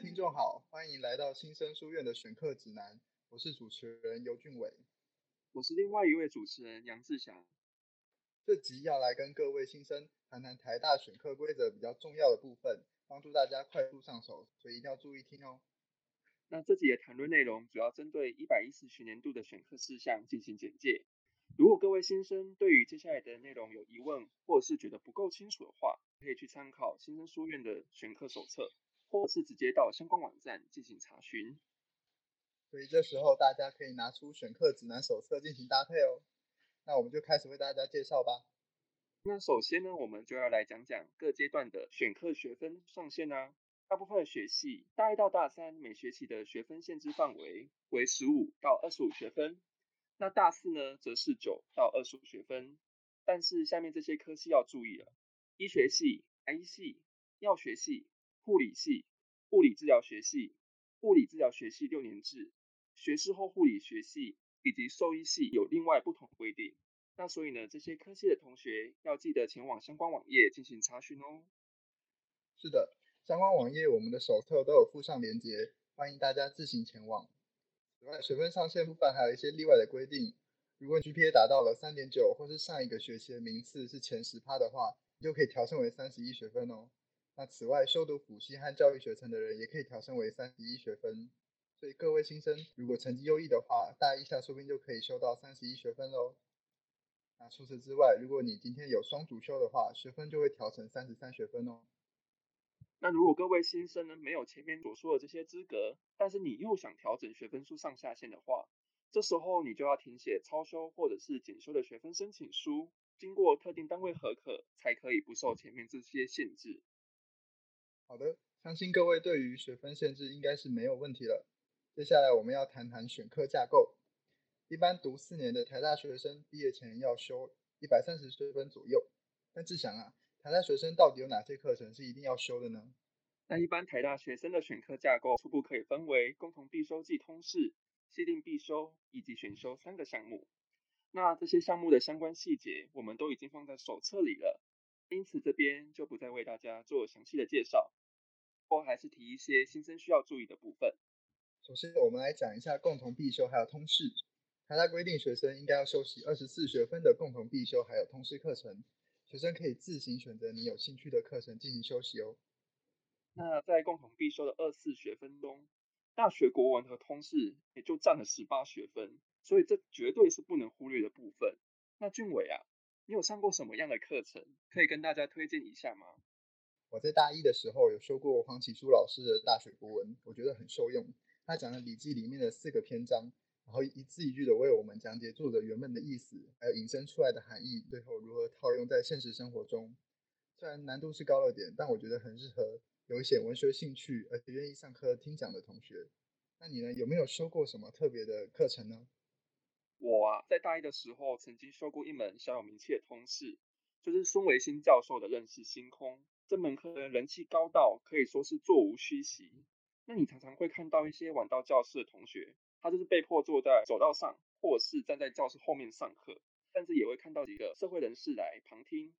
听众好，欢迎来到新生书院的选课指南，我是主持人尤俊伟，我是另外一位主持人杨志祥。这集要来跟各位新生谈谈台大选课规则比较重要的部分，帮助大家快速上手，所以一定要注意听哦。那这集的谈论内容主要针对一百一十学年度的选课事项进行简介。如果各位新生对于接下来的内容有疑问，或者是觉得不够清楚的话，可以去参考新生书院的选课手册，或是直接到相关网站进行查询。所以这时候大家可以拿出选课指南手册进行搭配哦。那我们就开始为大家介绍吧。那首先呢，我们就要来讲讲各阶段的选课学分上限啊。大部分的学系，大一到大三每学期的学分限制范围为十五到二十五学分。那大四呢，则是九到二十五学分。但是下面这些科系要注意了：医学系、医系、药学系、护理系、物理治疗学系、物理治疗学系六年制、学士后护理学系以及兽医系有另外不同规定。那所以呢，这些科系的同学要记得前往相关网页进行查询哦。是的。相关网页，我们的手册都有附上链接，欢迎大家自行前往。此外，学分上限部分还有一些例外的规定。如果 GPA 达到了三点九，或是上一个学期的名次是前十趴的话，就可以调升为三十一学分哦。那此外，修读辅系和教育学程的人也可以调升为三十一学分。所以各位新生，如果成绩优异的话，大一下说不定就可以修到三十一学分喽。那除此之外，如果你今天有双主修的话，学分就会调成三十三学分哦。那如果各位新生呢没有前面所说的这些资格，但是你又想调整学分数上下限的话，这时候你就要填写超修或者是减修的学分申请书，经过特定单位核可，才可以不受前面这些限制。好的，相信各位对于学分限制应该是没有问题了。接下来我们要谈谈选课架构。一般读四年的台大学生毕业前要修一百三十学分左右，但志祥啊。台大学生到底有哪些课程是一定要修的呢？那一般台大学生的选课架构初步可以分为共同必修暨通识、限定必修以及选修三个项目。那这些项目的相关细节我们都已经放在手册里了，因此这边就不再为大家做详细的介绍。或还是提一些新生需要注意的部分。首先，我们来讲一下共同必修还有通识。台大规定学生应该要修习二十四学分的共同必修还有通识课程。学生可以自行选择你有兴趣的课程进行修习哦。那在共同必修的二四学分中，大学国文和通识也就占了十八学分，所以这绝对是不能忽略的部分。那俊伟啊，你有上过什么样的课程，可以跟大家推荐一下吗？我在大一的时候有修过黄启书老师的大学国文，我觉得很受用。他讲了《礼记》里面的四个篇章。然后一字一句的为我们讲解作者原本的意思，还有引申出来的含义，最后如何套用在现实生活中。虽然难度是高了点，但我觉得很适合有一些文学兴趣而且愿意上课听讲的同学。那你呢？有没有修过什么特别的课程呢？我啊，在大一的时候曾经修过一门小有名气的通识，就是孙维新教授的《认识星空》这门课的，人气高到可以说是座无虚席。那你常常会看到一些晚到教室的同学。他就是被迫坐在走道上，或是站在教室后面上课，甚至也会看到几个社会人士来旁听。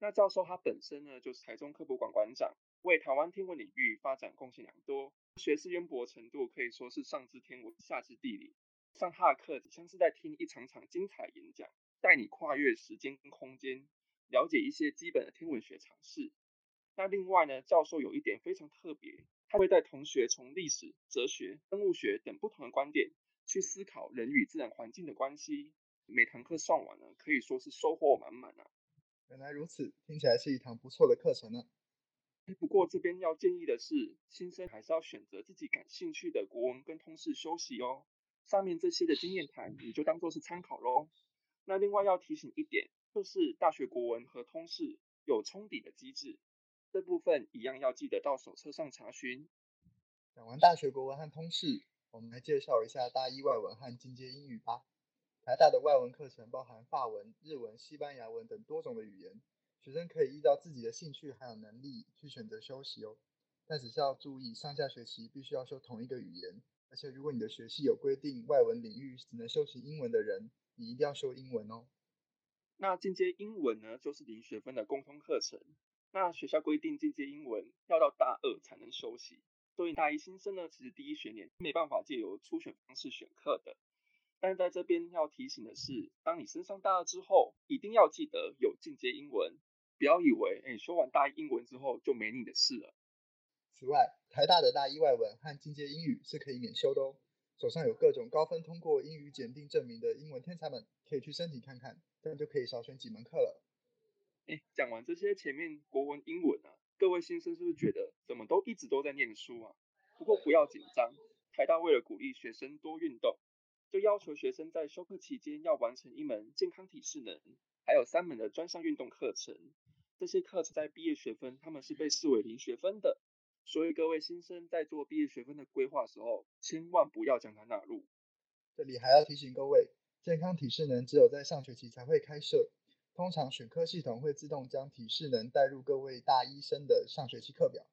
那教授他本身呢，就是台中科普馆馆长，为台湾天文领域发展贡献良多，学识渊博程度可以说是上知天文，下知地理。上他的课像是在听一场场精彩演讲，带你跨越时间跟空间，了解一些基本的天文学常识。那另外呢，教授有一点非常特别。他会带同学从历史、哲学、生物学等不同的观点去思考人与自然环境的关系。每堂课上完呢，可以说是收获满满啊！原来如此，听起来是一堂不错的课程呢。不过这边要建议的是，新生还是要选择自己感兴趣的国文跟通识休息哦。上面这些的经验谈，你就当做是参考喽。那另外要提醒一点，就是大学国文和通识有冲抵的机制。这部分一样要记得到手册上查询。讲完大学国文和通识，我们来介绍一下大一外文和进阶英语吧。台大的外文课程包含法文、日文、西班牙文等多种的语言，学生可以依照自己的兴趣还有能力去选择修习哦。但只是要注意，上下学期必须要修同一个语言，而且如果你的学系有规定外文领域只能修习英文的人，你一定要修英文哦。那进阶英文呢，就是零学分的共通课程。那学校规定进阶英文要到大二才能休息，所以大一新生呢，其实第一学年没办法借由初选方式选课的。但是在这边要提醒的是，当你升上大二之后，一定要记得有进阶英文，不要以为哎修完大一英文之后就没你的事了。此外，台大的大一外文和进阶英语是可以免修的哦。手上有各种高分通过英语检定证明的英文天才们，可以去申请看看，这样就可以少选几门课了。讲完这些前面国文、英文啊，各位新生是不是觉得怎么都一直都在念书啊？不过不要紧张，台大为了鼓励学生多运动。就要求学生在休课期间要完成一门健康体适能，还有三门的专项运动课程。这些课程在毕业学分他们是被视为零学分的，所以各位新生在做毕业学分的规划时候，千万不要将它纳入。这里还要提醒各位，健康体适能只有在上学期才会开设，通常选科系统会自动将体适能带入各位大一生的上学期课表。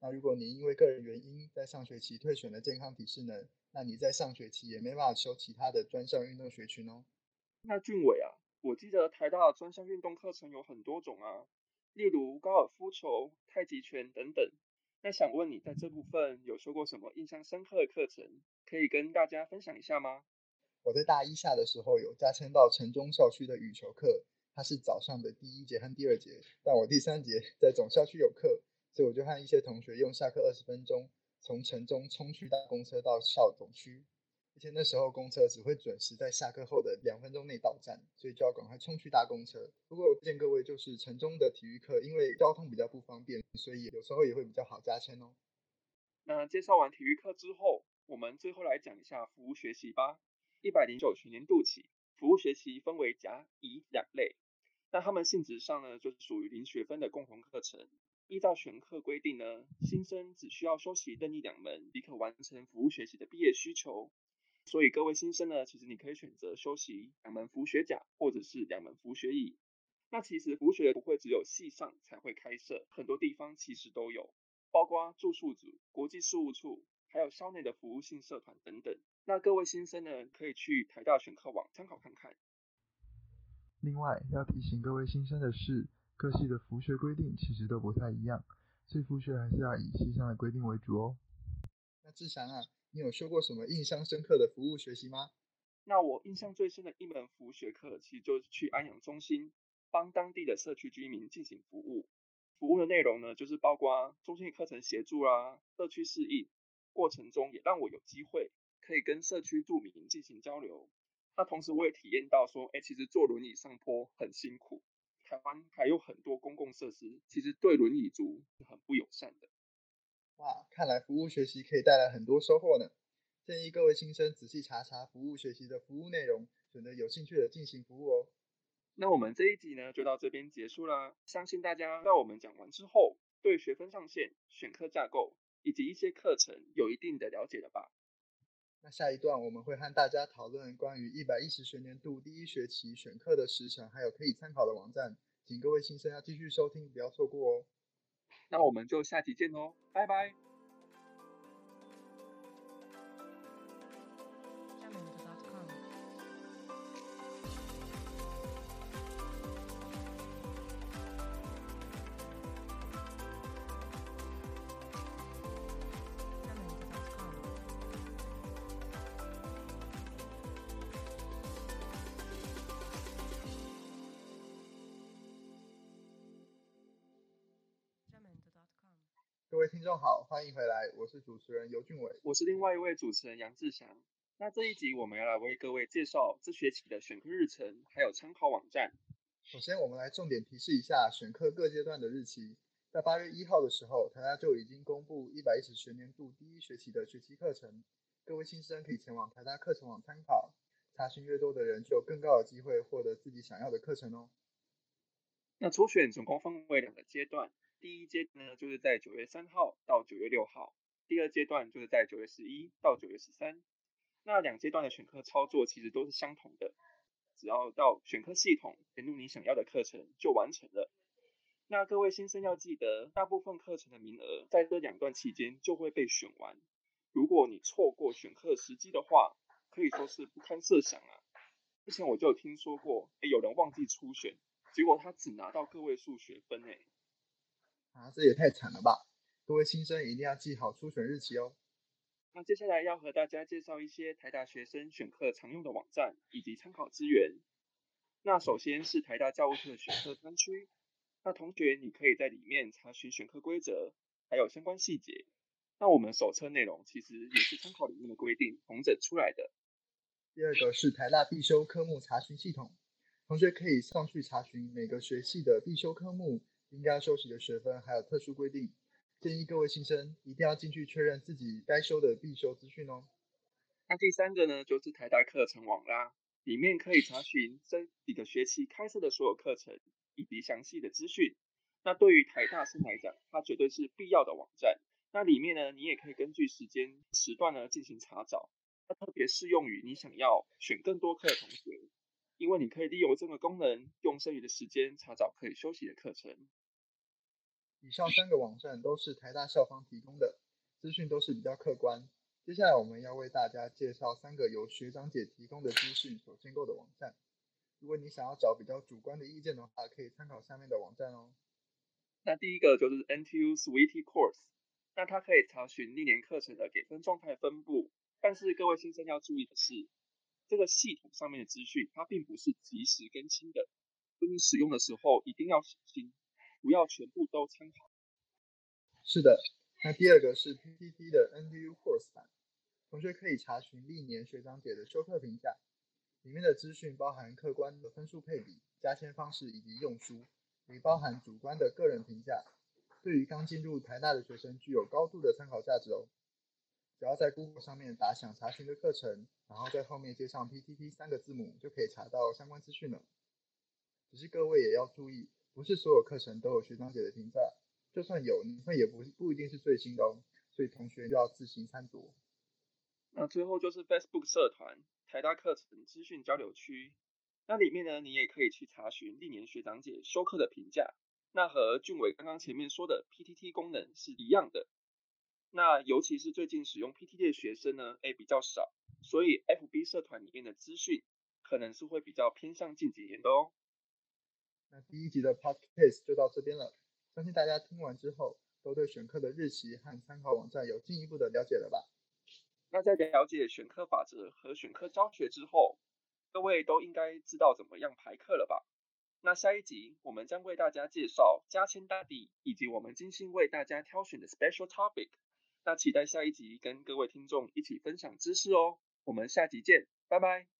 那如果你因为个人原因在上学期退选了健康体适能，那你在上学期也没办法修其他的专项运动学群哦。那俊伟啊，我记得台大的专项运动课程有很多种啊，例如高尔夫球、太极拳等等。那想问你在这部分有修过什么印象深刻的课程，可以跟大家分享一下吗？我在大一下的时候有加签到城中校区的羽球课，它是早上的第一节和第二节，但我第三节在总校区有课。所以我就和一些同学用下课二十分钟，从城中冲去搭公车到校总区。而且那时候公车只会准时在下课后的两分钟内到站，所以就要赶快冲去搭公车。不过我推荐各位，就是城中的体育课，因为交通比较不方便，所以有时候也会比较好加签哦。那介绍完体育课之后，我们最后来讲一下服务学习吧。一百零九学年度起，服务学习分为甲、乙两类。那他们性质上呢，就是属于零学分的共同课程。依照选课规定呢，新生只需要修习任意两门，即可完成服务学习的毕业需求。所以各位新生呢，其实你可以选择修习两门服务学甲，或者是两门服务学乙。那其实服务学不会只有系上才会开设，很多地方其实都有，包括住宿组、国际事务处，还有校内的服务性社团等等。那各位新生呢，可以去台大选课网参考看看。另外要提醒各位新生的是。各系的服学规定其实都不太一样，所以服学还是要以系上的规定为主哦。那志祥啊，你有修过什么印象深刻的服务学习吗？那我印象最深的一门服务学课，其实就是去安阳中心帮当地的社区居民进行服务。服务的内容呢，就是包括中心课程协助啊，社区适应过程中也让我有机会可以跟社区住民进行交流。那同时我也体验到说，哎，其实坐轮椅上坡很辛苦。台湾还有很多公共设施，其实对轮椅族是很不友善的。哇，看来服务学习可以带来很多收获呢。建议各位新生仔细查查服务学习的服务内容，选择有兴趣的进行服务哦。那我们这一集呢，就到这边结束啦。相信大家在我们讲完之后，对学分上限、选课架构以及一些课程有一定的了解了吧？下一段我们会和大家讨论关于一百一十学年度第一学期选课的时程，还有可以参考的网站，请各位新生要继续收听，不要错过哦。那我们就下期见喽，拜拜。各位听众好，欢迎回来，我是主持人尤俊伟，我是另外一位主持人杨志祥。那这一集我们要来为各位介绍这学期的选课日程，还有参考网站。首先，我们来重点提示一下选课各阶段的日期。在八月一号的时候，台大就已经公布一百一十学年度第一学期的学期课程，各位新生可以前往台大课程网参考。查询越多的人，就有更高的机会获得自己想要的课程哦。那初选总共分为两个阶段。第一阶段呢，就是在九月三号到九月六号；第二阶段就是在九月十一到九月十三。那两阶段的选课操作其实都是相同的，只要到选课系统填入你想要的课程就完成了。那各位新生要记得，大部分课程的名额在这两段期间就会被选完。如果你错过选课时机的话，可以说是不堪设想啊！之前我就有听说过，哎，有人忘记初选，结果他只拿到个位数学分哎。啊，这也太惨了吧！各位新生一定要记好初选日期哦。那接下来要和大家介绍一些台大学生选课常用的网站以及参考资源。那首先是台大教务处的选课专区，那同学你可以在里面查询选课规则，还有相关细节。那我们手册内容其实也是参考里面的规定统整出来的。第二个是台大必修科目查询系统，同学可以上去查询每个学系的必修科目应该修习的学分，还有特殊规定。建议各位新生一定要进去确认自己该修的必修资讯哦。那第三个呢，就是台大课程网啦，里面可以查询这几个学期开设的所有课程以及详细的资讯。那对于台大生来讲，它绝对是必要的网站。那里面呢，你也可以根据时间时段呢进行查找。它特别适用于你想要选更多课的同学，因为你可以利用这个功能，用剩余的时间查找可以休息的课程。以上三个网站都是台大校方提供的资讯，都是比较客观。接下来我们要为大家介绍三个由学长姐提供的资讯所建构的网站。如果你想要找比较主观的意见的话，可以参考下面的网站哦。那第一个就是 NTU Sweetie Course，那它可以查询历年课程的给分状态分布。但是各位新生要注意的是，这个系统上面的资讯它并不是及时更新的，所以使用的时候一定要小心。不要全部都参考。是的，那第二个是 PPT 的 NTU Course 版，同学可以查询历年学长姐的修课评价，里面的资讯包含客观的分数配比、加签方式以及用书，也包含主观的个人评价，对于刚进入台大的学生具有高度的参考价值哦。只要在 Google 上面打想查询的课程，然后在后面接上 PPT 三个字母，就可以查到相关资讯了。只是各位也要注意。不是所有课程都有学长姐的评价，就算有，你们也不不一定是最新的哦，所以同学就要自行参酌。那最后就是 Facebook 社团台大课程资讯交流区，那里面呢，你也可以去查询历年学长姐修课的评价，那和俊伟刚刚前面说的 PTT 功能是一样的。那尤其是最近使用 PTT 的学生呢，哎比较少，所以 FB 社团里面的资讯可能是会比较偏向近几年的哦。那第一集的 podcast 就到这边了，相信大家听完之后，都对选课的日期和参考网站有进一步的了解了吧？那在了解选课法则和选课教学之后，各位都应该知道怎么样排课了吧？那下一集我们将为大家介绍加签大地以及我们精心为大家挑选的 special topic。那期待下一集跟各位听众一起分享知识哦，我们下集见，拜拜。